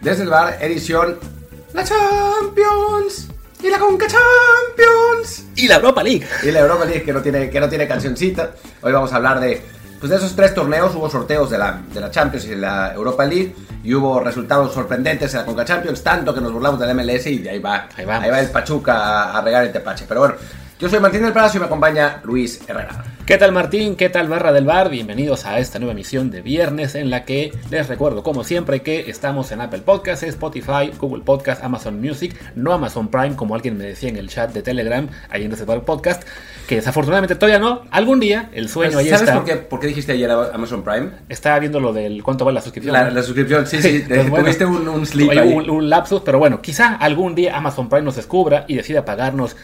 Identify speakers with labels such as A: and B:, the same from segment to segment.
A: Desde el bar, edición La Champions y la Conca Champions
B: y la Europa League.
A: Y la Europa League que no tiene, que no tiene cancioncita. Hoy vamos a hablar de, pues de esos tres torneos. Hubo sorteos de la, de la Champions y de la Europa League. Y hubo resultados sorprendentes en la Conca Champions. Tanto que nos burlamos del MLS y ahí va,
B: Ahí
A: va el Pachuca a, a regar el tepache. Pero bueno, yo soy Martín del Palacio y me acompaña Luis Herrera.
B: ¿Qué tal Martín? ¿Qué tal Barra del Bar? Bienvenidos a esta nueva emisión de viernes en la que les recuerdo como siempre que estamos en Apple Podcasts, Spotify, Google Podcasts, Amazon Music, no Amazon Prime como alguien me decía en el chat de Telegram, ahí en Reservoir Podcast, que desafortunadamente todavía no, algún día el sueño ahí
A: ¿Sabes
B: está.
A: por qué, por qué dijiste ayer Amazon Prime?
B: Estaba viendo lo del cuánto vale la suscripción.
A: La, la suscripción, sí, sí.
B: Pues bueno,
A: tuviste un, un sleep
B: hay
A: ahí.
B: un, un lapsus, pero bueno, quizá algún día Amazon Prime nos descubra y decida pagarnos,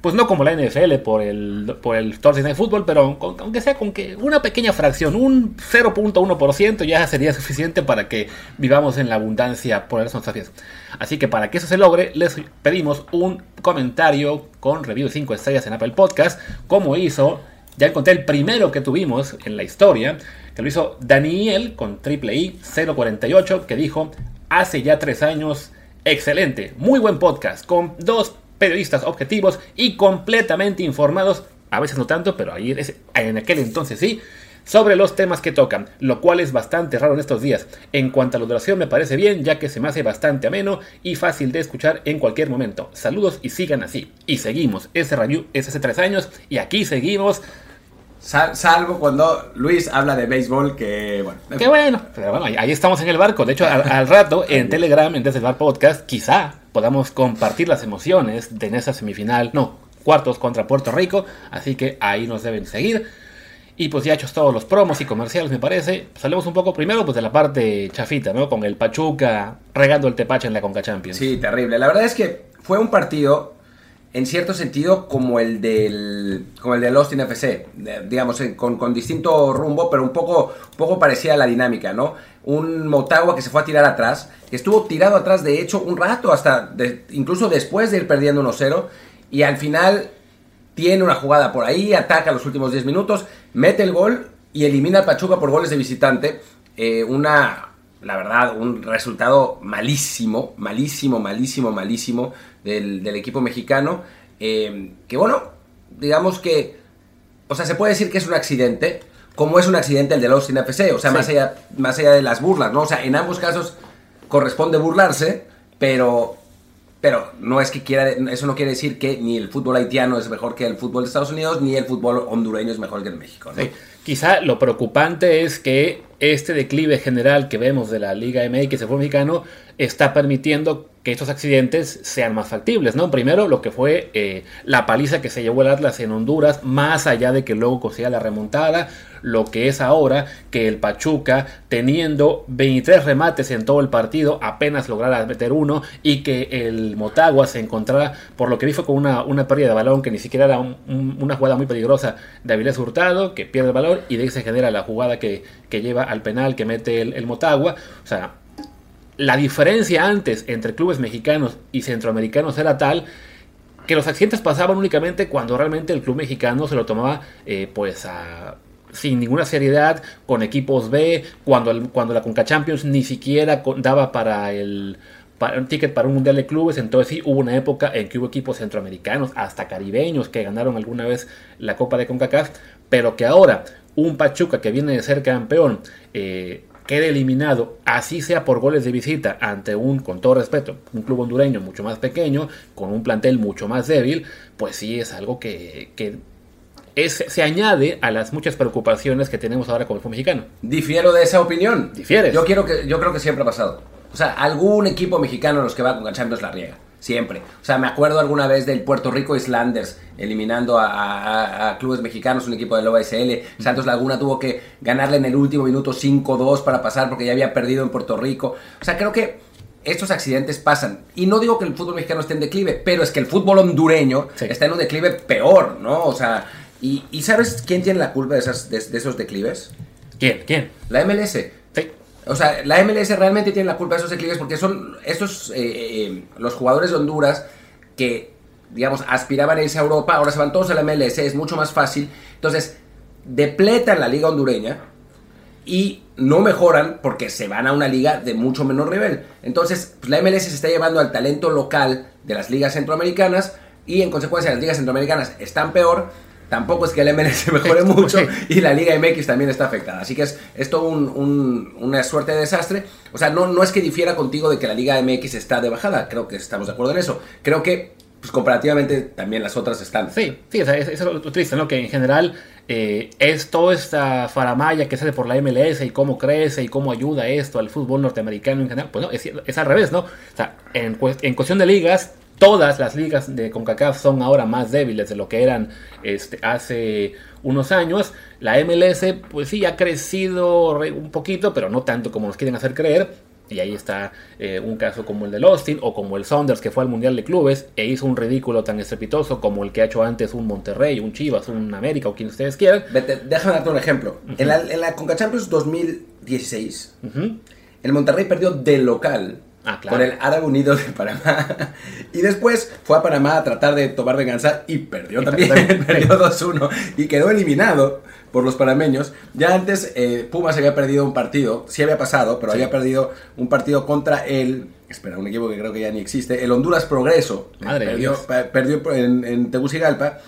B: pues no como la NFL por el, por el Thursday Night Football, pero aunque sea con que una pequeña fracción, un 0.1% ya sería suficiente para que vivamos en la abundancia por de nuestras. Así que para que eso se logre, les pedimos un comentario con review de 5 estrellas en Apple Podcast, como hizo ya encontré el primero que tuvimos en la historia, que lo hizo Daniel con triple I 048, que dijo, hace ya tres años, excelente, muy buen podcast, con dos periodistas objetivos y completamente informados, a veces no tanto, pero ahí en aquel entonces sí, sobre los temas que tocan, lo cual es bastante raro en estos días. En cuanto a la duración me parece bien, ya que se me hace bastante ameno y fácil de escuchar en cualquier momento. Saludos y sigan así. Y seguimos. Ese review es hace tres años y aquí seguimos.
A: Sal- salvo cuando Luis habla de béisbol, que bueno.
B: Qué bueno, pero bueno, ahí, ahí estamos en el barco. De hecho, al, al rato en Telegram, en Desde el Bar Podcast, quizá podamos compartir las emociones de esa semifinal, no, cuartos contra Puerto Rico. Así que ahí nos deben seguir. Y pues ya hechos todos los promos y comerciales, me parece. Salimos un poco primero pues de la parte chafita, ¿no? Con el Pachuca regando el tepache en la Conca Champions.
A: Sí, terrible. La verdad es que fue un partido, en cierto sentido, como el del, como el del Austin FC. de- digamos, con, con distinto rumbo, pero un poco, un poco parecida a la dinámica, ¿no? Un Motagua que se fue a tirar atrás, que estuvo tirado atrás, de hecho, un rato, hasta incluso después de ir perdiendo 1-0. Y al final tiene una jugada por ahí, ataca los últimos 10 minutos, mete el gol y elimina al Pachuca por goles de visitante. Eh, una, la verdad, un resultado malísimo, malísimo, malísimo, malísimo del, del equipo mexicano. Eh, que bueno, digamos que, o sea, se puede decir que es un accidente, como es un accidente el del Austin FC, o sea,
B: Sí.
A: más, allá, más allá de las burlas, ¿no? O sea, en ambos casos corresponde burlarse, pero pero no es que quiera, eso no quiere decir que ni el fútbol haitiano es mejor que el fútbol de Estados Unidos, ni el fútbol hondureño es mejor que el México. ¿no?
B: Quizá lo preocupante es que este declive general que vemos de la Liga MX de fútbol mexicano está permitiendo que estos accidentes sean más factibles, ¿no? Primero, lo que fue eh, la paliza que se llevó el Atlas en Honduras, más allá de que luego consiga la remontada, lo que es ahora que el Pachuca, teniendo 23 remates en todo el partido, apenas lograra meter uno y que el Motagua se encontrara, por lo que vi con una, una pérdida de balón que ni siquiera era un- un- una jugada muy peligrosa de Avilés Hurtado, que pierde el balón y de ahí se genera la jugada que, que lleva al penal que mete el, el Motagua. O sea, la diferencia antes entre clubes mexicanos y centroamericanos era tal que los accidentes pasaban únicamente cuando realmente el club mexicano se lo tomaba eh, pues a- sin ninguna seriedad con equipos B cuando cuando la Conca Champions ni siquiera daba para el para un ticket para un mundial de clubes entonces sí hubo una época en que hubo equipos centroamericanos hasta caribeños que ganaron alguna vez la Copa de Concacaf pero que ahora un Pachuca que viene de ser campeón eh, quede eliminado, así sea por goles de visita, ante un, con todo respeto, un club hondureño mucho más pequeño, con un plantel mucho más débil, pues sí es algo que es- se añade a las muchas preocupaciones que tenemos ahora con el fútbol mexicano.
A: Difiero de esa opinión.
B: Difieres.
A: Yo, quiero que, yo creo que siempre ha pasado. O sea, algún equipo mexicano en los que va con Champions la riega. Siempre. O sea, me acuerdo alguna vez del Puerto Rico Islanders eliminando a, a- a clubes mexicanos, un equipo del OSL. Santos Laguna tuvo que ganarle en el último minuto 5-2 para pasar porque ya había perdido en Puerto Rico. O sea, creo que estos accidentes pasan. Y no digo que el fútbol mexicano esté en declive, pero es que el fútbol hondureño
B: Sí.
A: está en un declive peor, ¿no? O sea, ¿y, y sabes quién tiene la culpa de, esas, de, de esos declives?
B: ¿Quién? ¿Quién?
A: La MLS.
B: Sí.
A: O sea, la MLS realmente tiene la culpa de esos declives porque son estos, eh, eh, los jugadores de Honduras que, digamos, aspiraban a irse a Europa, ahora se van todos a la MLS, es mucho más fácil. Entonces, depletan la liga hondureña y no mejoran porque se van a una liga de mucho menor nivel. Entonces, pues, la MLS se está llevando al talento local de las ligas centroamericanas y en consecuencia las ligas centroamericanas están peor. Tampoco es que el MLS mejore mucho y la Liga MX también está afectada. Así que es, es todo un- una suerte de desastre. O sea, no, no es que difiera contigo de que la Liga MX está de bajada. Creo que estamos de acuerdo en eso. Creo que, pues comparativamente, también las otras están.
B: Sí, sí, o sea, es- eso es lo triste, ¿no? Que en general eh, es toda esta faramaya que se hace por la MLS y cómo crece y cómo ayuda esto al fútbol norteamericano en general. Pues no, es, al revés, ¿no? O sea, en, cues- en cuestión de ligas, todas las ligas de CONCACAF son ahora más débiles de lo que eran este, hace unos años. La MLS, pues sí, ha crecido re- un poquito, pero no tanto como nos quieren hacer creer. Y ahí está eh, un caso como el del Austin o como el Saunders que fue al Mundial de Clubes e hizo un ridículo tan estrepitoso como el que ha hecho antes un Monterrey, un Chivas, un América o quien ustedes quieran.
A: Vete, déjame darte un ejemplo. En la, en la Conca Champions 2016,
B: Ujú.
A: el Monterrey perdió de local
B: Ah, claro.
A: con el Árabe Unido de Panamá. y después fue a Panamá a tratar de tomar venganza y perdió
B: Y
A: también.
B: perdió.
A: perdió 2-1 y quedó eliminado por los panameños. Ya antes eh, Pumas había perdido un partido, sí había pasado, pero
B: Sí.
A: había perdido un partido contra el... Espera, un equipo que creo que ya ni existe. El Honduras Progreso.
B: Madre
A: perdió,
B: Dios.
A: perdió en, en Tegucigalpa.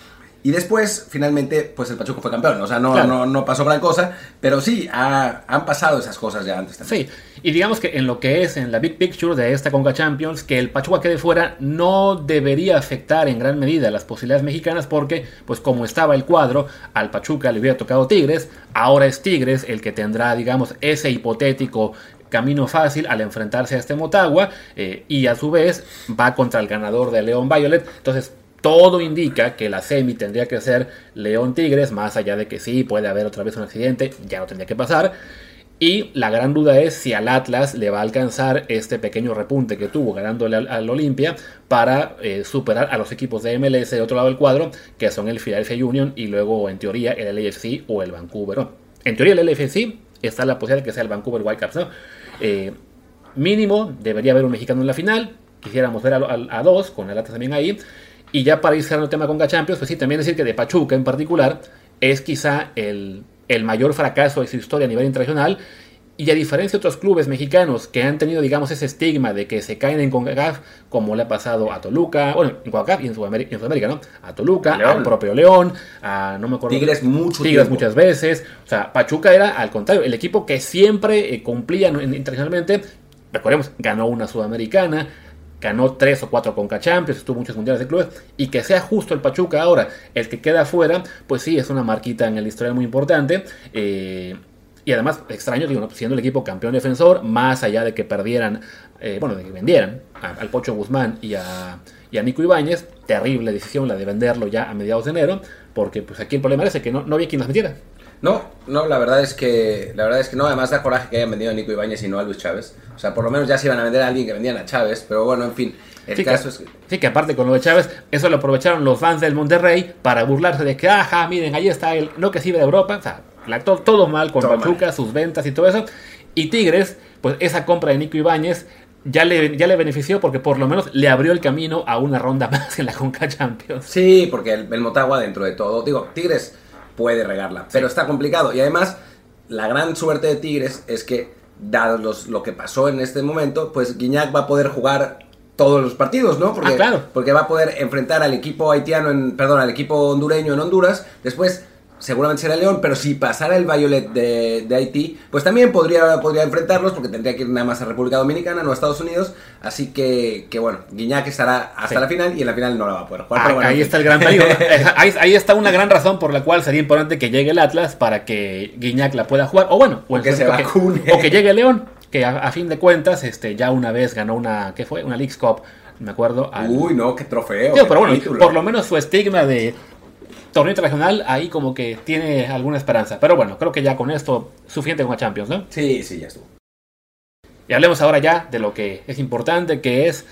A: Y después, finalmente, pues el Pachuco fue campeón. O sea, no,
B: Claro.
A: no, no pasó gran cosa, pero sí, ha- han pasado esas cosas ya antes también.
B: Sí, y digamos que en lo que es en la big picture de esta Conca Champions, que el Pachuca quede fuera no debería afectar en gran medida las posibilidades mexicanas porque, pues como estaba el cuadro, al Pachuca le hubiera tocado Tigres, ahora es Tigres el que tendrá, digamos, ese hipotético camino fácil al enfrentarse a este Motagua eh, y a su vez va contra el ganador de León Violet, entonces todo indica que la semi tendría que ser León Tigres, más allá de que sí, puede haber otra vez un accidente, ya no tendría que pasar. Y la gran duda es si al Atlas le va a alcanzar este pequeño repunte que tuvo ganándole al, Olimpia para eh, superar a los equipos de MLS de otro lado del cuadro, que son el Philadelphia Union y luego en teoría el LAFC o el Vancouver. En teoría el LAFC está la posibilidad de que sea el Vancouver Whitecaps, ¿no? Eh, mínimo debería haber un mexicano en la final. Quisiéramos ver a dos, con el Atlas también ahí. Y ya para ir cerrando el tema con Champions, pues sí, también decir que de Pachuca en particular es quizá el, el mayor fracaso de su historia a nivel internacional. Y a diferencia de otros clubes mexicanos que han tenido, digamos, ese estigma de que se caen en CONCACAF, como le ha pasado a Toluca, bueno, en CONCACAF y en Sudamérica, en Sudamérica, ¿no? A Toluca,
A: León.
B: al propio León, a no me acuerdo.
A: Tigres mucho
B: Tigres
A: tiempo.
B: muchas veces. O sea, Pachuca era al contrario, el equipo que siempre eh, cumplía en- en- internacionalmente. Recordemos, ganó una sudamericana, ganó tres o cuatro Conca Champions, estuvo muchos mundiales de clubes. Y que sea justo el Pachuca ahora el que queda afuera, pues sí, es una marquita en el historial muy importante. Eh, y además, extraño, digo, ¿no? siendo el equipo campeón defensor, más allá de que perdieran, eh, bueno, de que vendieran a- al Pocho Guzmán y a, y a Nico Ibáñez, terrible decisión la de venderlo ya a mediados de enero, porque pues aquí el problema es que no, no había quien las metiera.
A: No, no, la verdad es que la verdad es que no, además da coraje que hayan vendido a Nico Ibáñez y no a Luis Chávez. O sea, por lo menos ya se iban a vender a alguien que vendían a Chávez, pero bueno, en fin, el
B: Sí,
A: caso
B: que,
A: es que
B: sí, que aparte con lo de Chávez, eso lo aprovecharon los fans del Monterrey para burlarse de que, ajá, miren, ahí está el no que sirve de Europa. O sea, la- to- todo mal con
A: Todo
B: Pachuca, sus ventas y todo eso. Y Tigres, pues esa compra de Nico Ibáñez ya le, ya le benefició porque por lo menos le abrió el camino a una ronda más en la Conca Champions.
A: Sí, porque el, el Motagua dentro de todo, digo, Tigres puede regarla, pero está complicado. Y además, la gran suerte de Tigres es que, dado los- lo que pasó en este momento, pues Guiñac va a poder jugar todos los partidos, ¿no? Porque,
B: Ah, claro.
A: porque va a poder enfrentar al equipo haitiano, en, perdón, al equipo hondureño en Honduras, después seguramente será León, pero si pasara el Violet de, de Haití, pues también podría, podría enfrentarlos, porque tendría que ir nada más a República Dominicana, no a Estados Unidos, así que, que bueno, Guiñac estará hasta
B: Sí.
A: la final y en la final no la va a poder jugar.
B: Ah,
A: pero bueno,
B: ahí está el gran peligro. Ahí, ahí está una gran razón por la cual sería importante que llegue el Atlas para que Guiñac la pueda jugar. O bueno, o, en
A: que se vacune.
B: o que llegue León, que a, a fin de cuentas este, ya una vez ganó una, ¿qué fue? Una Leagues Cup, me acuerdo. al-
A: Uy, no, qué trofeo. Qué
B: pero bueno,
A: título.
B: por lo menos su estigma de torneo internacional ahí como que tiene alguna esperanza. Pero bueno, creo que ya con esto suficiente con la Champions, ¿no?
A: Sí, sí, ya estuvo.
B: Y hablemos ahora ya de lo que es importante, que es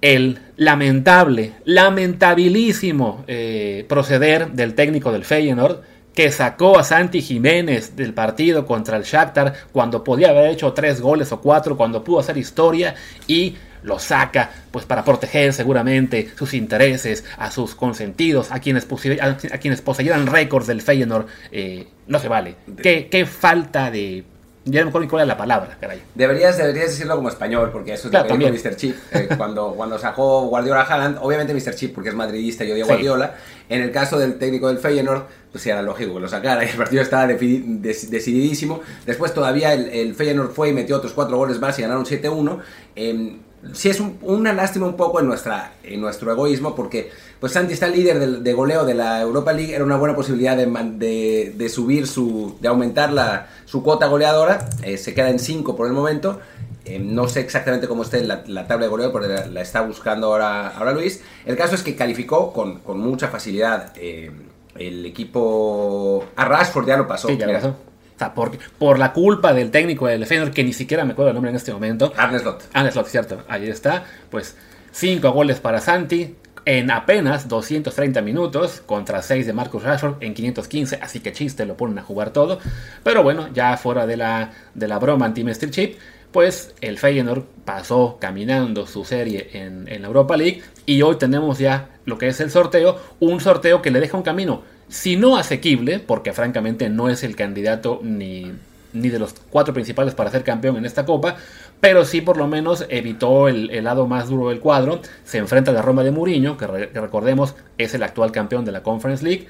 B: el lamentable, lamentabilísimo eh, proceder del técnico del Feyenoord, que sacó a Santi Jiménez del partido contra el Shakhtar cuando podía haber hecho tres goles o cuatro, cuando pudo hacer historia y lo saca pues para proteger seguramente sus intereses a sus consentidos, a quienes, a, a quienes poseyeran récords del Feyenoord. eh, no se vale. ¿Qué, qué falta de Ya no me acuerdo cuál es la palabra, caray.
A: Deberías, deberías decirlo como español, porque eso es
B: Claro, también.
A: Mr. Chip. eh, cuando, cuando sacó Guardiola Haaland, obviamente Mr. Chip, porque es madridista y odia a
B: Sí.
A: Guardiola. En el caso del técnico del Feyenoord, pues era lógico que lo sacara y el partido estaba decididísimo. Después todavía el, el Feyenoord fue y metió otros cuatro goles más y ganaron 7-1. Eh, sí es un- una lástima un poco en, nuestra, en nuestro egoísmo, porque pues Santi está líder del- de, goleo de la Europa League, era una buena posibilidad de, de, de subir su, de aumentar la, su cuota goleadora, eh, se queda en 5 por el momento. Eh, no sé exactamente cómo esté la, la tabla de goleo, porque la, la está buscando ahora, ahora Luis. El caso es que calificó con, con mucha facilidad eh, el equipo... A Rashford ya lo pasó.
B: Sí, ya lo pasó. O sea, por, por la culpa del técnico del Feyenoord, que ni siquiera me acuerdo el nombre en este momento.
A: Arne Slot.
B: Slot, cierto. Ahí está. Pues 5 goles para Santi en apenas 230 minutos contra 6 de Marcus Rashford en 515. Así que chiste, lo ponen a jugar todo. Pero bueno, ya fuera de la, de la broma anti-Mr. Chip, pues el Feyenoord pasó caminando su serie en, en la Europa League. Y hoy tenemos ya lo que es el sorteo. Un sorteo que le deja un camino, si no asequible, porque francamente no es el candidato ni ni de los cuatro principales para ser campeón en esta copa, pero sí por lo menos evitó el, el lado más duro del cuadro. Se enfrenta a la Roma de Mourinho, que recordemos es el actual campeón de la Conference League.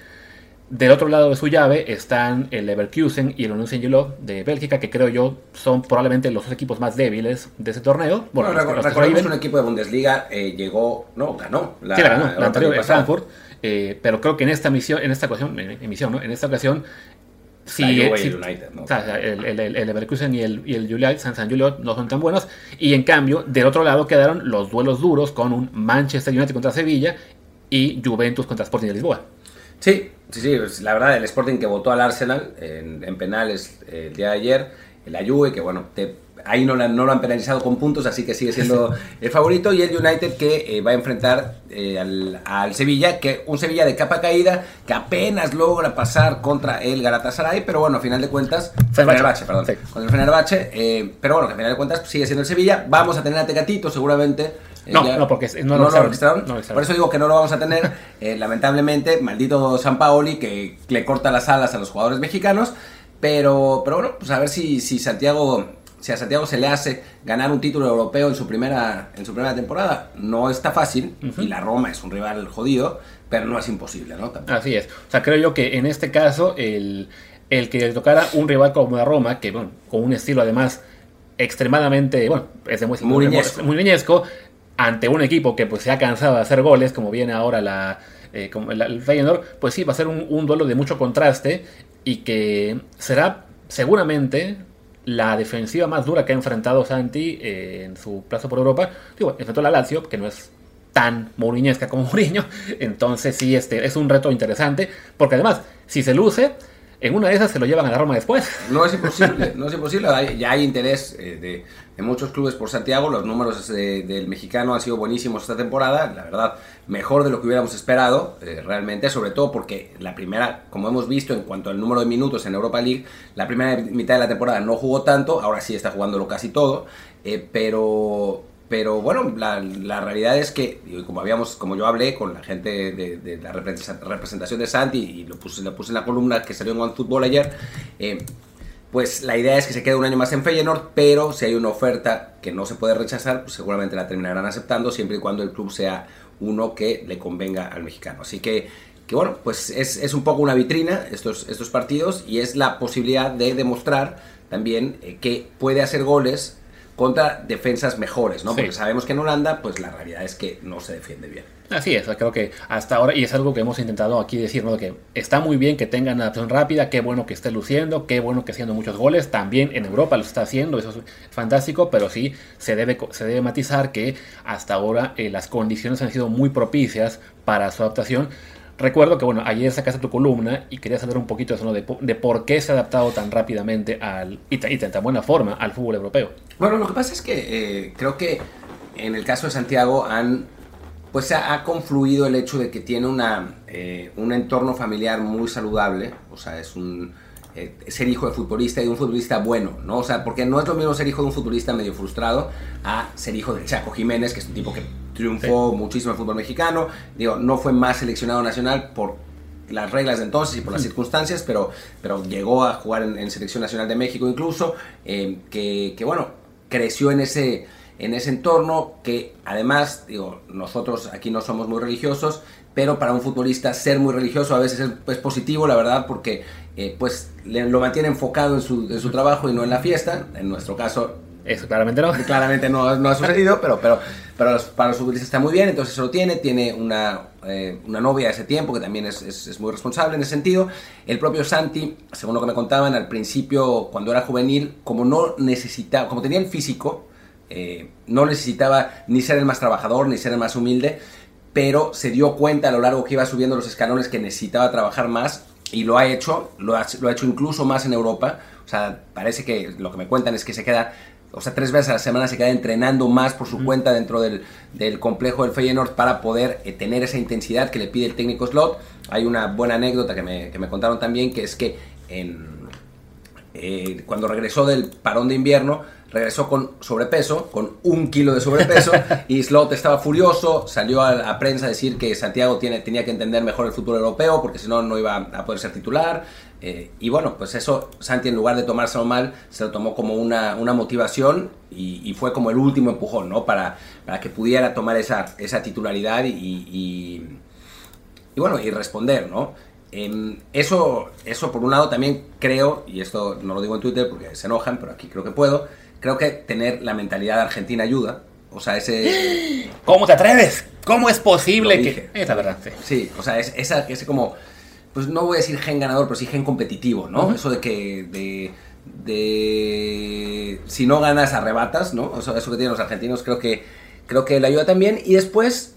B: Del otro lado de su llave están el Leverkusen y el Union Saint-Gilloise de Bélgica, que creo yo son probablemente los dos equipos más débiles de ese torneo.
A: Bueno, reco-
B: los
A: recordemos un equipo de Bundesliga eh, llegó, no, ganó. La,
B: Sí, la ganó,
A: Europa
B: la anterior. Frankfurt. eh, pero creo que en esta misión, en esta ocasión, en, emisión, ¿no? En esta ocasión, sí,
A: La el United, ¿no?
B: o sea, el, el, Leverkusen y el, y el Juliet, San San Juliet no son tan buenos. Y en cambio, del otro lado quedaron los duelos duros con un Manchester United contra Sevilla y Juventus contra Sporting de Lisboa.
A: Sí, sí, sí, pues, la verdad, el Sporting que votó al Arsenal en, en penales eh, el día de ayer, la Juve, que bueno, te- ahí no, la- no lo han penalizado con puntos, así que sigue siendo el favorito, y el United que eh, va a enfrentar eh, al, al Sevilla, que un Sevilla de capa caída, que apenas logra pasar contra el Galatasaray, pero bueno, a final de cuentas,
B: Fenerbahce,
A: perdón,
B: sí.
A: contra el Fenerbahce, pero bueno, que a final de cuentas sigue siendo el Sevilla, vamos a tener a Tecatito seguramente. Eh,
B: No, no, porque no lo
A: no lo.
B: No.
A: Por eso digo que no lo vamos a tener. Eh, lamentablemente, maldito San Paoli que le corta las alas a los jugadores mexicanos. Pero, pero bueno, pues a ver si, si Santiago. Si a Santiago se le hace ganar un título europeo en su primera, en su primera temporada, no está fácil. Y la Roma es un rival jodido, pero no es imposible, ¿no? Tampoco.
B: Así es. O sea, creo yo que en este caso, el, el que le tocara un rival como la Roma, que bueno, con un estilo además extremadamente, bueno, es de muy
A: Mourinhesco.
B: muy mourinhesco, ante un equipo que pues se ha cansado de hacer goles, como viene ahora la, eh, como el, el Feyenoord, pues sí, va a ser un, duelo de mucho contraste y que será seguramente la defensiva más dura que ha enfrentado Santi eh, en su plazo por Europa. Digo, enfrentó la Lazio, que no es tan mouriñesca como Mourinho. Entonces sí, este es un reto interesante, porque además, si se luce, en una de esas se lo llevan a la Roma después.
A: No es imposible, no es imposible. Hay- ya hay interés eh, de, de muchos clubes por Santiago. Los números de- del mexicano han sido buenísimos esta temporada. La verdad, mejor de lo que hubiéramos esperado, eh, realmente. Sobre todo porque la primera, como hemos visto en cuanto al número de minutos en Europa League, la primera mitad de la temporada no jugó tanto. Ahora sí está jugándolo casi todo. eh, pero. Pero bueno, la, la realidad es que, como habíamos, como yo hablé con la gente de, de la represent- representación de Santi y lo puse, lo puse en la columna que salió en OneFootball ayer, eh, pues la idea es que se quede un año más en Feyenoord, pero si hay una oferta que no se puede rechazar, pues seguramente la terminarán aceptando siempre y cuando el club sea uno que le convenga al mexicano. Así que, que bueno, pues es, es un poco una vitrina estos, estos partidos y es la posibilidad de demostrar también eh, que puede hacer goles contra defensas mejores, ¿no?
B: Sí.
A: Porque sabemos que en Holanda, pues la realidad es que no se defiende bien.
B: Así es, creo que hasta ahora, y es algo que hemos intentado aquí decir, ¿no? que está muy bien que tengan adaptación rápida, qué bueno que esté luciendo, qué bueno que haciendo muchos goles, también en Europa lo está haciendo, eso es fantástico, pero sí se debe, se debe matizar que hasta ahora eh, las condiciones han sido muy propicias para su adaptación. Recuerdo que, bueno, ayer sacaste tu columna y quería saber un poquito eso, ¿no? de, de por qué se ha adaptado tan rápidamente al, y, y de tan buena forma al fútbol europeo.
A: Bueno, lo que pasa es que eh, creo que en el caso de Santiago han pues ha, ha confluido el hecho de que tiene una, eh, un entorno familiar muy saludable, o sea, es un eh, ser hijo de futbolista y de un futbolista bueno, ¿no? O sea, porque no es lo mismo ser hijo de un futbolista medio frustrado a ser hijo de Chaco Jiménez, que es un tipo que triunfó muchísimo en el fútbol mexicano, digo, no fue más seleccionado nacional por las reglas de entonces y por las circunstancias, pero, pero llegó a jugar en, Selección Nacional de México incluso, eh, que, que, bueno, creció en ese, en ese entorno que además, digo, nosotros aquí no somos muy religiosos, pero para un futbolista ser muy religioso a veces es, positivo, la verdad, porque eh, pues lo mantiene enfocado en su, en su trabajo y no en la fiesta, en nuestro caso
B: eso claramente no.
A: Claramente no, no ha sucedido, pero, pero, pero para los futbolistas está muy bien, entonces se lo tiene, tiene una, eh, una novia de ese tiempo que también es, es, muy responsable en ese sentido. El propio Santi, según lo que me contaban, al principio, cuando era juvenil, como no necesitaba, como tenía el físico, eh, no necesitaba ni ser el más trabajador, ni ser el más humilde, pero se dio cuenta a lo largo que iba subiendo los escalones que necesitaba trabajar más y lo ha hecho, lo ha, lo ha hecho incluso más en Europa. O sea, parece que lo que me cuentan es que se queda o sea, tres veces a la semana se queda entrenando más por su cuenta dentro del, complejo del Feyenoord para poder eh, tener esa intensidad que le pide el técnico Slot. Hay una buena anécdota que me, contaron también, que es que eh, cuando regresó del parón de invierno, regresó con sobrepeso, con un kilo de sobrepeso, y Slot estaba furioso, salió a la prensa a decir que Santiago tiene, tenía que entender mejor el fútbol europeo, porque si no, no iba a poder ser titular, eh, y bueno, pues eso Santi en lugar de tomárselo mal, se lo tomó como una, motivación y, fue como el último empujón, ¿no? Para, para que pudiera tomar esa, esa titularidad y, y, bueno, y responder, ¿no? Em, eso, eso por un lado también creo, y esto no lo digo en Twitter porque se enojan, pero aquí creo que puedo, creo que tener la mentalidad argentina ayuda. O sea, ese...
B: ¿Cómo te atreves? ¿Cómo es posible que...? Es la verdad.
A: Sí, o sea, es, esa, ese como pues no voy a decir gen ganador, pero sí gen competitivo, ¿no? Eso de que, de, de, si no ganas, arrebatas, ¿no? Eso, eso que tienen los argentinos creo que, creo que le ayuda también. Y después,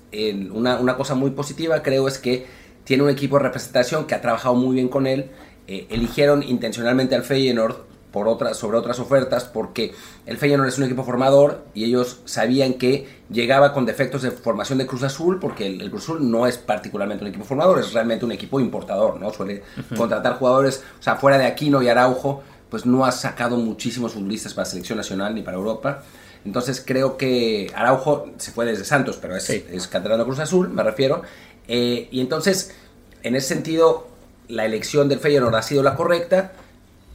A: una, una, cosa muy positiva creo es que tiene un equipo de representación que ha trabajado muy bien con él. Eh, eligieron intencionalmente al Feyenoord por otras, sobre otras ofertas porque el Feyenoord es un equipo formador y ellos sabían que llegaba con defectos de formación de Cruz Azul porque el, Cruz Azul no es particularmente un equipo formador, es realmente un equipo importador, ¿no? Suele contratar jugadores, o sea, fuera de Aquino y Araujo, pues no ha sacado muchísimos futbolistas para la selección nacional ni para Europa. Entonces creo que Araujo se fue desde Santos, pero es, es de Cruz Azul, me refiero. Eh, y entonces, en ese sentido, la elección del Feyenoord ha sido la correcta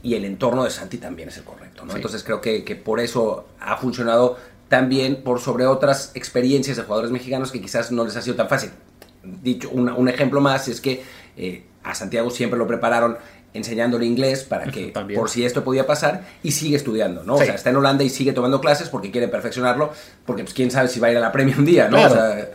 A: y el entorno de Santi también es el correcto. ¿no? Entonces creo que, que, por eso ha funcionado tan bien por sobre otras experiencias de jugadores mexicanos que quizás no les ha sido tan fácil. Dicho, un ejemplo más es que eh, a Santiago siempre lo prepararon enseñándole inglés para que por si esto podía pasar y sigue estudiando, ¿no? O sea, está en Holanda y sigue tomando clases porque quiere perfeccionarlo, porque pues quién sabe si va a ir a la premia un día, ¿no? O, sea,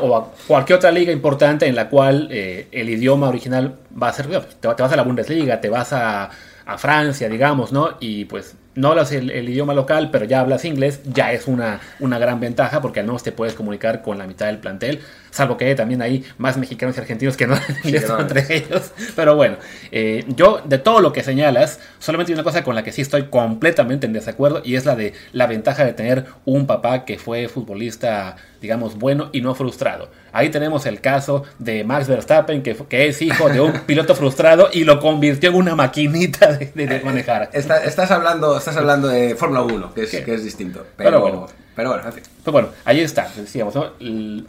B: o a cualquier otra liga importante en la cual eh, el idioma original va a ser, te vas a la Bundesliga, te vas a a Francia, digamos, ¿no? Y pues no hablas el, idioma local, pero ya hablas inglés, ya es una, una gran ventaja porque al menos te puedes comunicar con la mitad del plantel, salvo que también hay más mexicanos y argentinos que no inglés entre ellos. Pero bueno, eh, yo de todo lo que señalas, solamente hay una cosa con la que sí estoy completamente en desacuerdo y es la de la ventaja de tener un papá que fue futbolista, digamos, bueno y no frustrado. Ahí tenemos el caso de Max Verstappen, que, que es hijo de un piloto frustrado y lo convirtió en una maquinita de, manejar.
A: estás hablando estás hablando de Fórmula 1, que es, que es distinto. Pero, bueno. Pero bueno, en fin.
B: Pues bueno, ahí está, decíamos,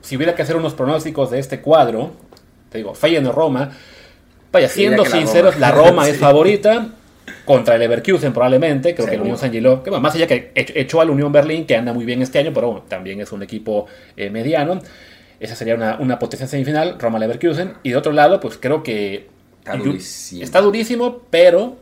B: Si hubiera que hacer unos pronósticos de este cuadro, te digo, Feyenoord Roma, vaya, siendo sinceros, la Roma, es favorita contra el Leverkusen probablemente, creo que el Unión San Gilo, que más allá que echó al Unión Berlín, que anda muy bien este año, pero también es un equipo eh, mediano. Esa sería una, una potencia semifinal, Roma-Leverkusen. Y de otro lado, pues creo que...
A: Está durísimo.
B: Está durísimo, pero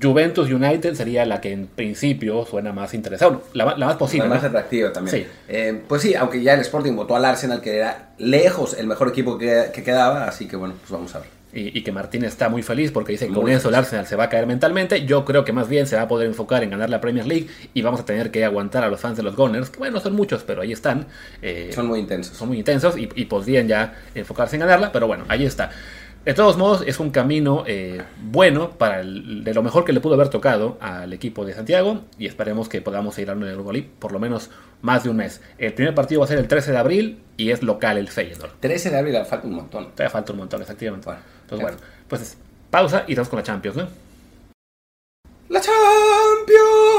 B: Juventus United sería la que en principio suena más interesante, la, más posible.
A: La más atractiva también. Eh, pues sí, aunque ya el Sporting votó al Arsenal, que era lejos el mejor equipo que, quedaba, así que bueno, pues vamos a ver.
B: Y, que Martín está muy feliz porque dice que con eso el Arsenal se va a caer mentalmente. Yo creo que más bien se va a poder enfocar en ganar la Premier League y vamos a tener que aguantar a los fans de los Gunners, que bueno, son muchos, pero ahí están.
A: Eh, son muy intensos.
B: Son muy intensos y, y podrían ya enfocarse en ganarla, pero bueno, ahí está. De todos modos, es un camino eh, bueno para de lo mejor que le pudo haber tocado al equipo de Santiago y esperemos que podamos seguir en el Europa por lo menos más de un mes. El primer partido va a ser el 13 de abril y es local el Feyenoord.
A: 13 de abril, falta un montón.
B: Todavía falta un montón, efectivamente. Entonces, bueno, pues pausa y vamos con la Champions, ¿no?
A: ¡La Champions!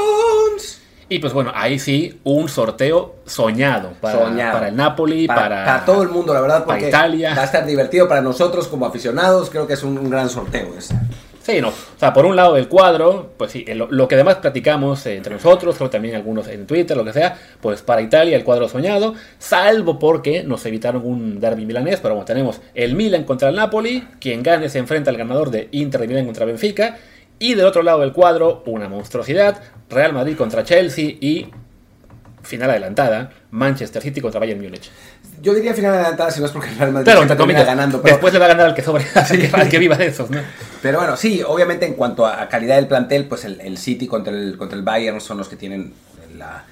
B: Y pues bueno, ahí sí, un sorteo soñado para, para el Napoli, para,
A: para, todo el mundo, la verdad, porque
B: Italia.
A: va a estar divertido para nosotros como aficionados, creo que es un, gran sorteo ese.
B: Sí, no. O sea, por un lado del cuadro, pues sí, lo, que además platicamos entre nosotros, creo también algunos en Twitter, lo que sea, pues para Italia el cuadro soñado, salvo porque nos evitaron un derby milanés, pero bueno, tenemos el Milan contra el Napoli, quien gane se enfrenta al ganador de Inter de Milan contra Benfica, y del otro lado del cuadro, una monstruosidad, Real Madrid contra Chelsea y final adelantada, Manchester City contra Bayern Múnich.
A: Yo diría final adelantada si no es porque el Real Madrid pero,
B: ganando. Pero... Después le va a ganar al que sobre, al, que, viva de esos, ¿no?
A: Pero bueno, sí, obviamente en cuanto a calidad del plantel, pues el, City contra el, contra el Bayern son los que tienen la,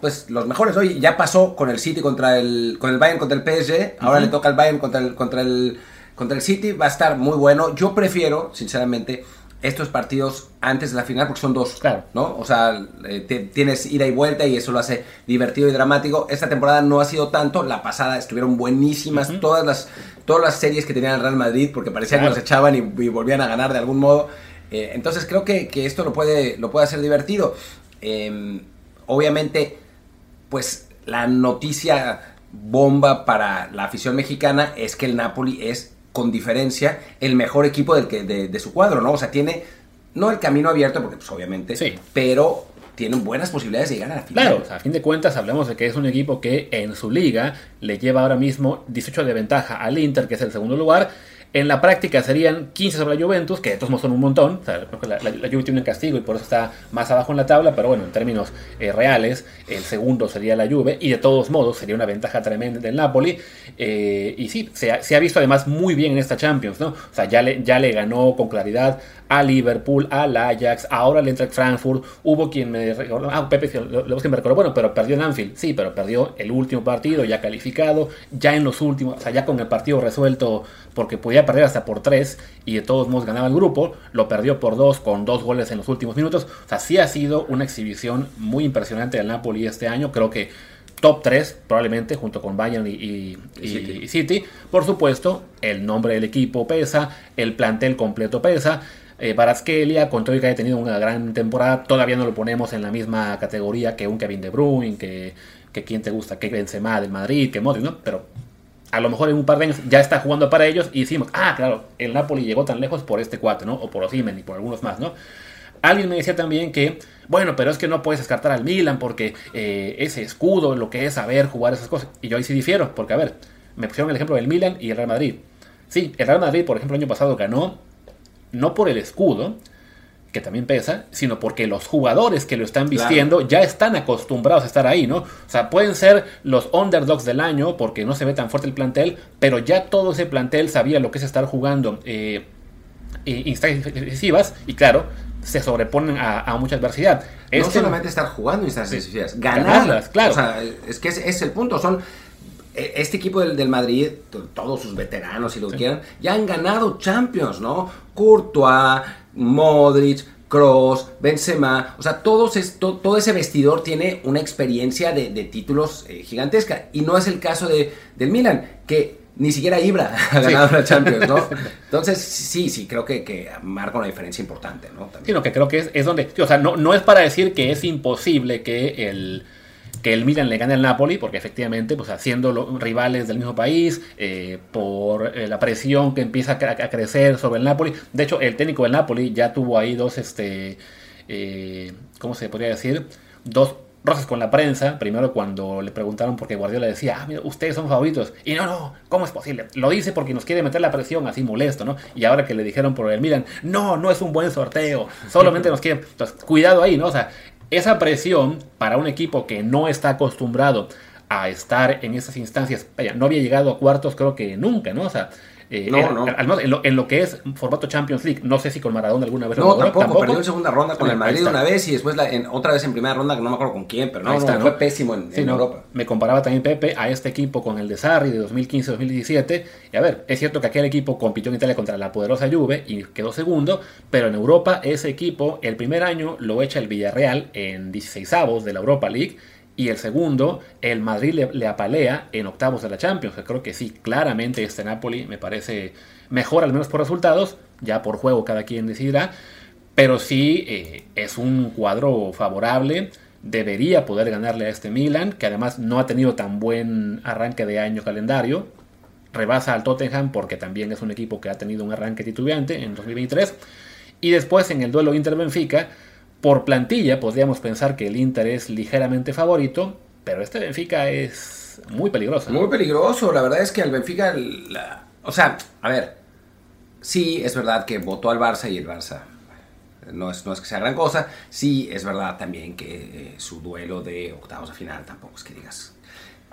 A: pues los mejores hoy ya pasó con el City contra el con el Bayern contra el PSG ahora le toca al Bayern contra el contra el contra el City va a estar muy bueno yo prefiero sinceramente estos partidos antes de la final porque son dos,
B: claro.
A: ¿no? O sea, eh, tienes ida y vuelta y eso lo hace divertido y dramático. Esta temporada no ha sido tanto, la pasada estuvieron buenísimas todas las todas las series que tenían el Real Madrid porque parecía que los echaban y, volvían a ganar de algún modo. Eh, entonces creo que, esto lo puede, lo puede hacer divertido. Em, obviamente, pues la noticia bomba para la afición mexicana es que el Napoli es con diferencia el mejor equipo del que, de, su cuadro, ¿no? O sea, tiene no el camino abierto, porque pues obviamente,
B: sí.
A: pero tienen buenas posibilidades de llegar a la final.
B: Claro, a fin de cuentas hablamos de que es un equipo que en su liga le lleva ahora mismo 18 de ventaja al Inter, que es el segundo lugar, en la práctica serían 15 sobre la Juventus, que de todos modos son un montón. La, la, tiene un castigo y por eso está más abajo en la tabla, pero bueno, en términos eh, reales, el segundo sería la Juve y de todos modos sería una ventaja tremenda del Napoli. Eh, y sí, se ha, visto además muy bien en esta Champions, ¿no? O sea, ya le, ya le ganó con claridad a Liverpool, al Ajax, ahora le entra Frankfurt. Hubo quien me recordó, ah, Pepe, lo, que me recordó, bueno, pero perdió en Anfield, sí, pero perdió el último partido, ya calificado, ya en los últimos, o sea, ya con el partido resuelto porque podía perder hasta por tres y de todos modos ganaba el grupo, lo perdió por dos con dos goles en los últimos minutos. O sea, sí ha sido una exhibición muy impresionante del Napoli este año. Creo que top 3 probablemente junto con Bayern y, City. Por supuesto, el nombre del equipo pesa, el plantel completo pesa. Eh, con todo que haya tenido una gran temporada, todavía no lo ponemos en la misma categoría que un Kevin De Bruyne, que, que quien te gusta, que Benzema del Madrid, que Modric, ¿no? Pero a lo mejor en un par de años ya está jugando para ellos y decimos, ah, claro, el Napoli llegó tan lejos por este cuate, ¿no? O por Osimen y por algunos más, ¿no? Alguien me decía también que, bueno, pero es que no puedes descartar al Milan porque eh, ese escudo, lo que es saber jugar esas cosas. Y yo ahí sí difiero, porque a ver, me pusieron el ejemplo del Milan y el Real Madrid. Sí, el Real Madrid, por ejemplo, el año pasado ganó no por el escudo, que también pesa, sino porque los jugadores que lo están vistiendo ya están acostumbrados a estar ahí, ¿no? O sea, pueden ser los underdogs del año porque no se ve tan fuerte el plantel, pero ya todo ese plantel sabía lo que es estar jugando eh, instancias decisivas y claro, se sobreponen a, mucha adversidad.
A: No este solamente estar jugando instancias decisivas, ganarlas,
B: claro.
A: O sea, es que es, el punto, son este equipo del, del, Madrid, todos sus veteranos, si lo quieran, ya han ganado Champions, ¿no? Courtois, Modric, Kroos, Benzema, o sea, todos todo ese vestidor tiene una experiencia de, títulos eh, gigantesca. Y no es el caso de, del Milan, que ni siquiera Ibra ha ganado la Champions, ¿no? Entonces, sí, sí, creo que, que marca una diferencia importante, ¿no?
B: También. que creo que es, es donde, o sea, no, no es para decir que es imposible que el que el Milan le gane al Napoli, porque efectivamente, pues haciendo rivales del mismo país, eh, por eh, la presión que empieza a, crecer sobre el Napoli. De hecho, el técnico del Napoli ya tuvo ahí dos, este, eh, ¿cómo se podría decir? Dos roces con la prensa. Primero cuando le preguntaron porque Guardiola decía, ah, mira, ustedes son favoritos. Y no, no, ¿cómo es posible? Lo dice porque nos quiere meter la presión así molesto, ¿no? Y ahora que le dijeron por el Milan, no, no es un buen sorteo, solamente nos quieren... Entonces, cuidado ahí, ¿no? O sea, esa presión para un equipo que no está acostumbrado a estar en esas instancias, no había llegado a cuartos creo que nunca, ¿no? O sea, eh, no, no. En, lo, que es formato Champions League, no sé si con Maradona alguna vez.
A: No, tampoco, perdió en segunda ronda con el Madrid una vez y después en, otra vez en primera ronda, que no me acuerdo con quién, pero no, fue pésimo en, Europa.
B: Me comparaba también Pepe a este equipo con el de Sarri de 2015-2017. Y a ver, es cierto que aquel equipo compitió en Italia contra la poderosa Juve y quedó segundo, pero en Europa ese equipo el primer año lo echa el Villarreal en 16 avos de la Europa League y el segundo, el Madrid le, apalea en octavos de la Champions. creo que sí, claramente este Napoli me parece mejor, al menos por resultados. Ya por juego cada quien decidirá. Pero sí eh, es un cuadro favorable. debería poder ganarle a este Milan, que además no ha tenido tan buen arranque de año calendario. Rebasa al Tottenham porque también es un equipo que ha tenido un arranque titubeante en 2023. Y después en el duelo Inter-Benfica, por plantilla podríamos pensar que el Inter es ligeramente favorito, pero este Benfica es muy peligroso.
A: Muy peligroso, la verdad es que el Benfica, o sea, a ver, sí es verdad que votó al Barça y el Barça no es, no es que sea gran cosa. Sí, es verdad también que eh, su duelo de octavos de final tampoco es que digas.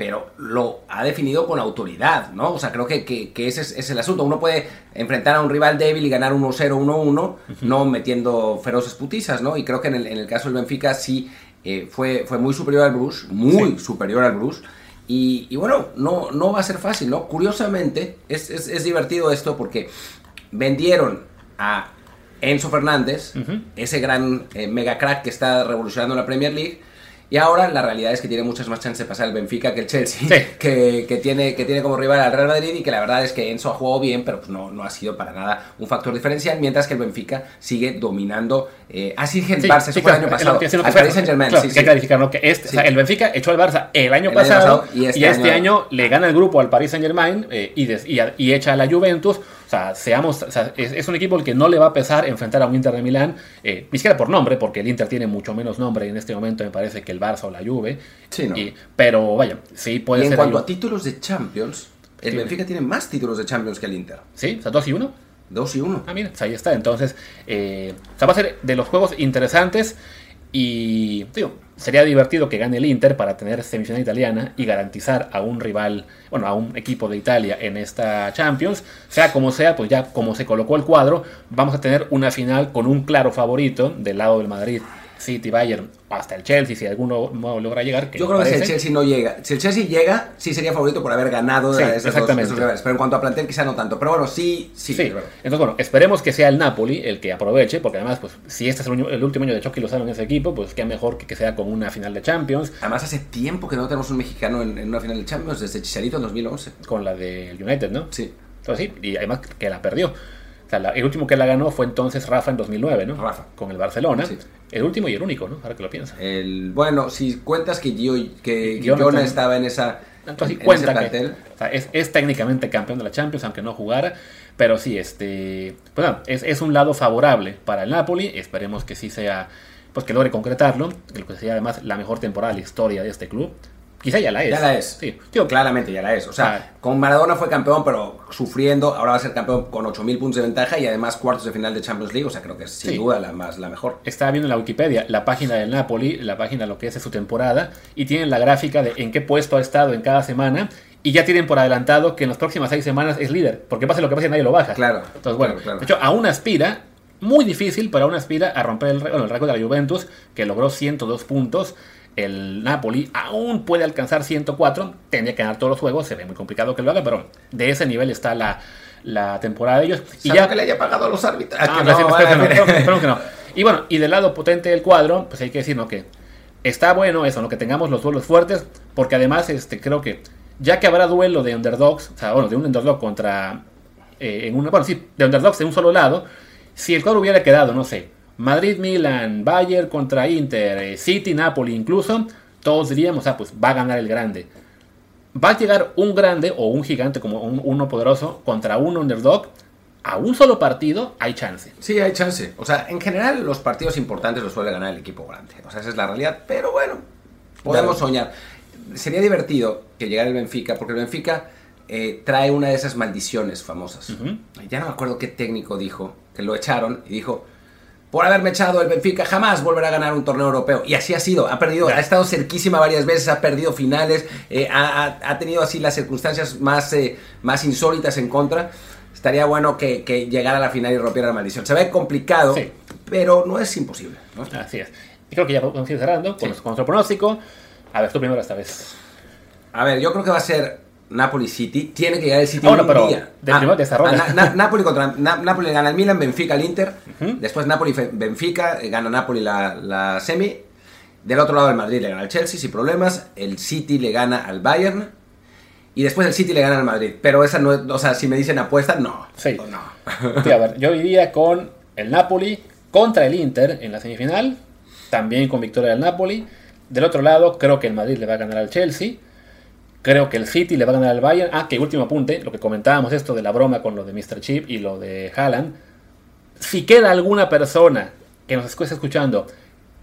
A: Pero lo ha definido con autoridad, ¿no? O sea, creo que, que, ese es, el asunto. Uno puede enfrentar a un rival débil y ganar 1-0, 1-1, no metiendo feroces putizas, ¿no? Y creo que en el, en el caso del Benfica sí eh, fue, fue muy superior al Bruce, muy superior al Bruce. Y, y, bueno, no, no va a ser fácil, ¿no? Curiosamente, es, es, es divertido esto porque vendieron a Enzo Fernández, ese gran eh, mega crack que está revolucionando la Premier League, y ahora la realidad es que tiene muchas más chances de pasar el Benfica que el Chelsea, que, que, tiene, que tiene como rival al Real Madrid y que la verdad es que Enzo ha jugado bien, pero pues no, no ha sido para nada un factor diferencial, mientras que el Benfica sigue dominando. Eh, así que el Barça, eso fue el año pasado.
B: Al Paris Saint Germain. Este, el Benfica echó al Barça el año pasado, y, este, este año, le gana el grupo al Paris Saint Germain eh, y, y, echa a la Juventus. O sea, seamos, es, un equipo el que no le va a pesar enfrentar a un Inter de Milán, eh, ni siquiera por nombre, porque el Inter tiene mucho menos nombre en este momento me parece que el Barça o la Juve.
A: Sí, ¿no?
B: pero vaya, sí puede
A: y
B: ser.
A: En cuanto a títulos de Champions, el Benfica tiene más títulos de Champions que el Inter.
B: Sí, o sea, dos y uno.
A: Dos y uno.
B: Ah, mira, ahí está. Entonces, eh, o sea, va a ser de los juegos interesantes. Y sería divertido que gane el Inter para tener semifinal italiana y garantizar a un rival, bueno, a un equipo de Italia en esta Champions. Sea como sea, pues ya como se colocó el cuadro, vamos a tener una final con un claro favorito del lado del Madrid City, Bayern, hasta el Chelsea, si alguno no logra llegar.
A: Yo creo que si el Chelsea no llega, si el Chelsea llega, sí sería favorito por haber ganado
B: exactamente.
A: Pero en cuanto a plantel, quizá no tanto. Pero bueno, sí, sí.
B: Entonces, bueno, esperemos que sea el Napoli el que aproveche, porque además, pues, si este es el, último año de Chucky Lozano en ese equipo, pues qué mejor que, que sea con una final de Champions.
A: Además, hace tiempo que no tenemos un mexicano en, una final de Champions, desde Chicharito en 2011.
B: Con la del United, ¿no?
A: Sí.
B: Entonces, sí, y además que la perdió el último que la ganó fue entonces Rafa en 2009, ¿no?
A: Rafa.
B: Con el Barcelona. El último y el único, ¿no? Ahora que lo piensas.
A: El, bueno, si cuentas que, yo, que, estaba en esa.
B: Entonces, cuenta que es, técnicamente campeón de la Champions, aunque no jugara. Pero sí, este. Pues es, es un lado favorable para el Napoli. Esperemos que sí sea. Pues que logre concretarlo. Que sería además la mejor temporada de la historia de este club. Quizá ya la es.
A: Ya la es. Sí. claramente ya la es. O sea, con Maradona fue campeón, pero sufriendo. Ahora va a ser campeón con 8.000 puntos de ventaja y además cuartos de final de Champions League. O sea, creo que es sin duda la, más, la mejor.
B: Estaba viendo en la Wikipedia la página del Napoli, la página lo que es su temporada, y tienen la gráfica de en qué puesto ha estado en cada semana. Y ya tienen por adelantado que en las próximas seis semanas es líder. Porque pase lo que pase, nadie lo baja.
A: Claro.
B: Entonces, bueno, de hecho, aún aspira muy difícil, pero aún aspira a romper el, bueno, el récord de la Juventus, que logró 102 puntos el Napoli aún puede alcanzar 104, tendría que ganar todos los juegos, se ve muy complicado que lo haga, pero de ese nivel está la, la temporada de ellos.
A: Y ya que le haya pagado a los árbitros.
B: Y bueno, y del lado potente del cuadro, pues hay que decir ¿no? que está bueno eso, ¿no? que tengamos los duelos fuertes, porque además este, creo que ya que habrá duelo de underdogs, o sea, bueno, de un underdog contra, eh, en una, bueno, sí, de underdogs de un solo lado, si el cuadro hubiera quedado, no sé, Madrid, Milan, Bayern contra Inter, eh, City, Napoli incluso, todos diríamos, ah, pues va a ganar el grande. Va a llegar un grande o un gigante como uno poderoso contra un underdog. A un solo partido hay chance.
A: Sí, hay chance. O sea, en general los partidos importantes los suele ganar el equipo grande. O sea, esa es la realidad. Pero bueno, podemos soñar. Sería divertido que llegara el Benfica, porque el Benfica eh, trae una de esas maldiciones famosas. Ya no me acuerdo qué técnico dijo, que lo echaron y dijo, por haberme echado el Benfica, jamás volverá a ganar un torneo europeo. Y así ha sido, ha perdido, ha estado cerquísima varias veces, ha perdido finales, eh, ha, tenido así las circunstancias más, eh, más insólitas en contra. Estaría bueno que, llegara a la final y rompiera la maldición. Se ve complicado, pero no es imposible.
B: Así es. Y creo que ya podemos ir cerrando con, nuestro pronóstico. A ver, tú primero esta vez.
A: A ver, yo creo que va a ser Napoli City. Tiene que llegar el City un
B: pero día. De
A: ah, Napoli contra Napoli gana el Milan, Benfica el Inter. Después Napoli Benfica eh, gana Napoli la, semi. Del otro lado el Madrid le gana al Chelsea sin problemas. El City le gana al Bayern. Y después el City le gana al Madrid. Pero esa no o sea, si me dicen apuesta, no.
B: Sí. No. a ver, yo iría con el Napoli contra el Inter en la semifinal. También con victoria del Napoli. Del otro lado, creo que el Madrid le va a ganar al Chelsea. Creo que el City le va a ganar al Bayern. Ah, que último apunte, lo que comentábamos esto de la broma con lo de Mr. Chip y lo de Haaland. Si queda alguna persona que nos esté escuchando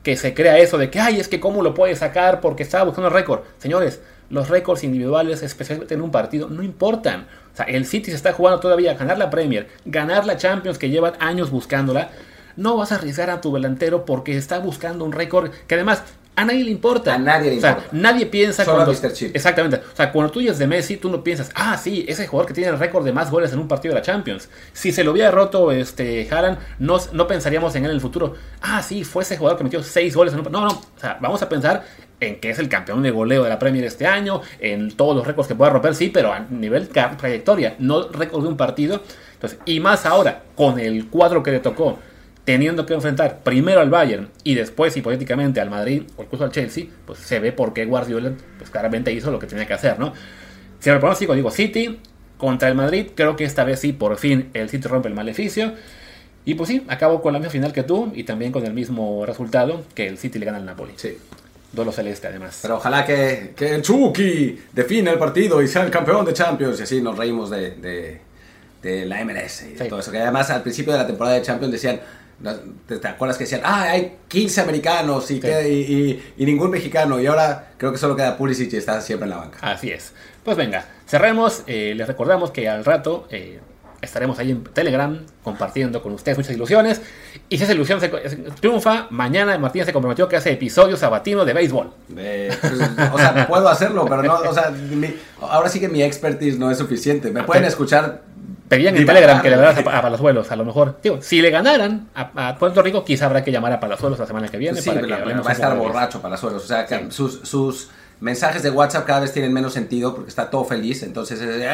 B: que se crea eso de que, ay, es que cómo lo puede sacar porque estaba buscando récord. Señores, los récords individuales, especialmente en un partido, no importan. O sea, el City se está jugando todavía a ganar la Premier, ganar la Champions que llevan años buscándola. No vas a arriesgar a tu delantero porque está buscando un récord que además a nadie le importa.
A: A nadie le
B: o sea,
A: importa.
B: Nadie piensa
A: Solo a
B: cuando.
A: Mr. Chip.
B: Exactamente. O sea, cuando tú oyes de Messi, tú no piensas, ah, sí, ese jugador que tiene el récord de más goles en un partido de la Champions. Si se lo hubiera roto este Haaland, no, no pensaríamos en él en el futuro. Ah, sí, fue ese jugador que metió seis goles en un partido. No, no. O sea, vamos a pensar en que es el campeón de goleo de la Premier este año, en todos los récords que pueda romper, sí, pero a nivel trayectoria, no récord de un partido. Entonces, y más ahora, con el cuadro que le tocó, teniendo que enfrentar primero al Bayern y después hipotéticamente al Madrid o incluso al Chelsea, pues se ve por qué Guardiola pues claramente hizo lo que tenía que hacer, ¿no? Si el pronóstico digo City contra el Madrid, creo que esta vez sí, por fin el City rompe el maleficio. Y pues sí, acabo con la misma final que tú y también con el mismo resultado que el City le gana al Napoli.
A: Sí.
B: Duelo celeste además.
A: Pero ojalá que, que el Chucky define el partido y sea el campeón de Champions. Y así nos reímos de, de, de la MLS y de
B: Sí.
A: todo eso. Que además al principio de la temporada de Champions decían, ¿te, acuerdas que decían, ah, hay 15 americanos y, y, y- y ningún mexicano? Y ahora creo que solo queda Pulisic y está siempre en la banca.
B: Así es. Pues venga, cerremos. Eh, les recordamos que al rato eh, estaremos ahí en Telegram compartiendo con ustedes muchas ilusiones. Y si esa ilusión se, se triunfa, mañana Martín se comprometió que hace episodios sabatinos de béisbol.
A: Eh, pues, o sea, puedo hacerlo, pero no, o sea, mi- ahora sí que mi expertise no es suficiente. Me pueden escuchar.
B: Pedían en Telegram que le
A: güey.
B: a, a Palazuelos, a lo mejor. Digo, si le ganaran a, a Puerto Rico, quizá habrá que llamar a Palazuelos la semana que viene
A: Sí,
B: para
A: pero
B: que
A: la- va a estar borracho para suelos. O sea, que
B: Sí.
A: sus, sus mensajes de WhatsApp cada vez tienen menos sentido porque está todo feliz. Entonces, es, eh,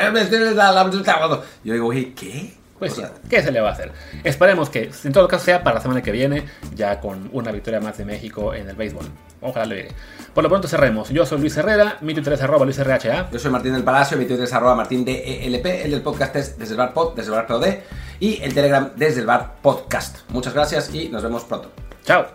A: yo digo, oye, ¿qué?
B: Pues ¿qué se le va a hacer? Esperemos que, en todo caso, sea para la semana que viene, ya con una victoria más de México en el béisbol. Ojalá le llegue. Por lo pronto cerremos. Yo soy Luis Herrera, mi Twitter es arroba Luis RHA.
A: Yo soy Martín del Palacio, mi Twitter es arroba martín DELP, el del podcast es desde el bar pod, desde el bar POD y el Telegram desde el bar podcast. Muchas gracias y nos vemos pronto.
B: Chao.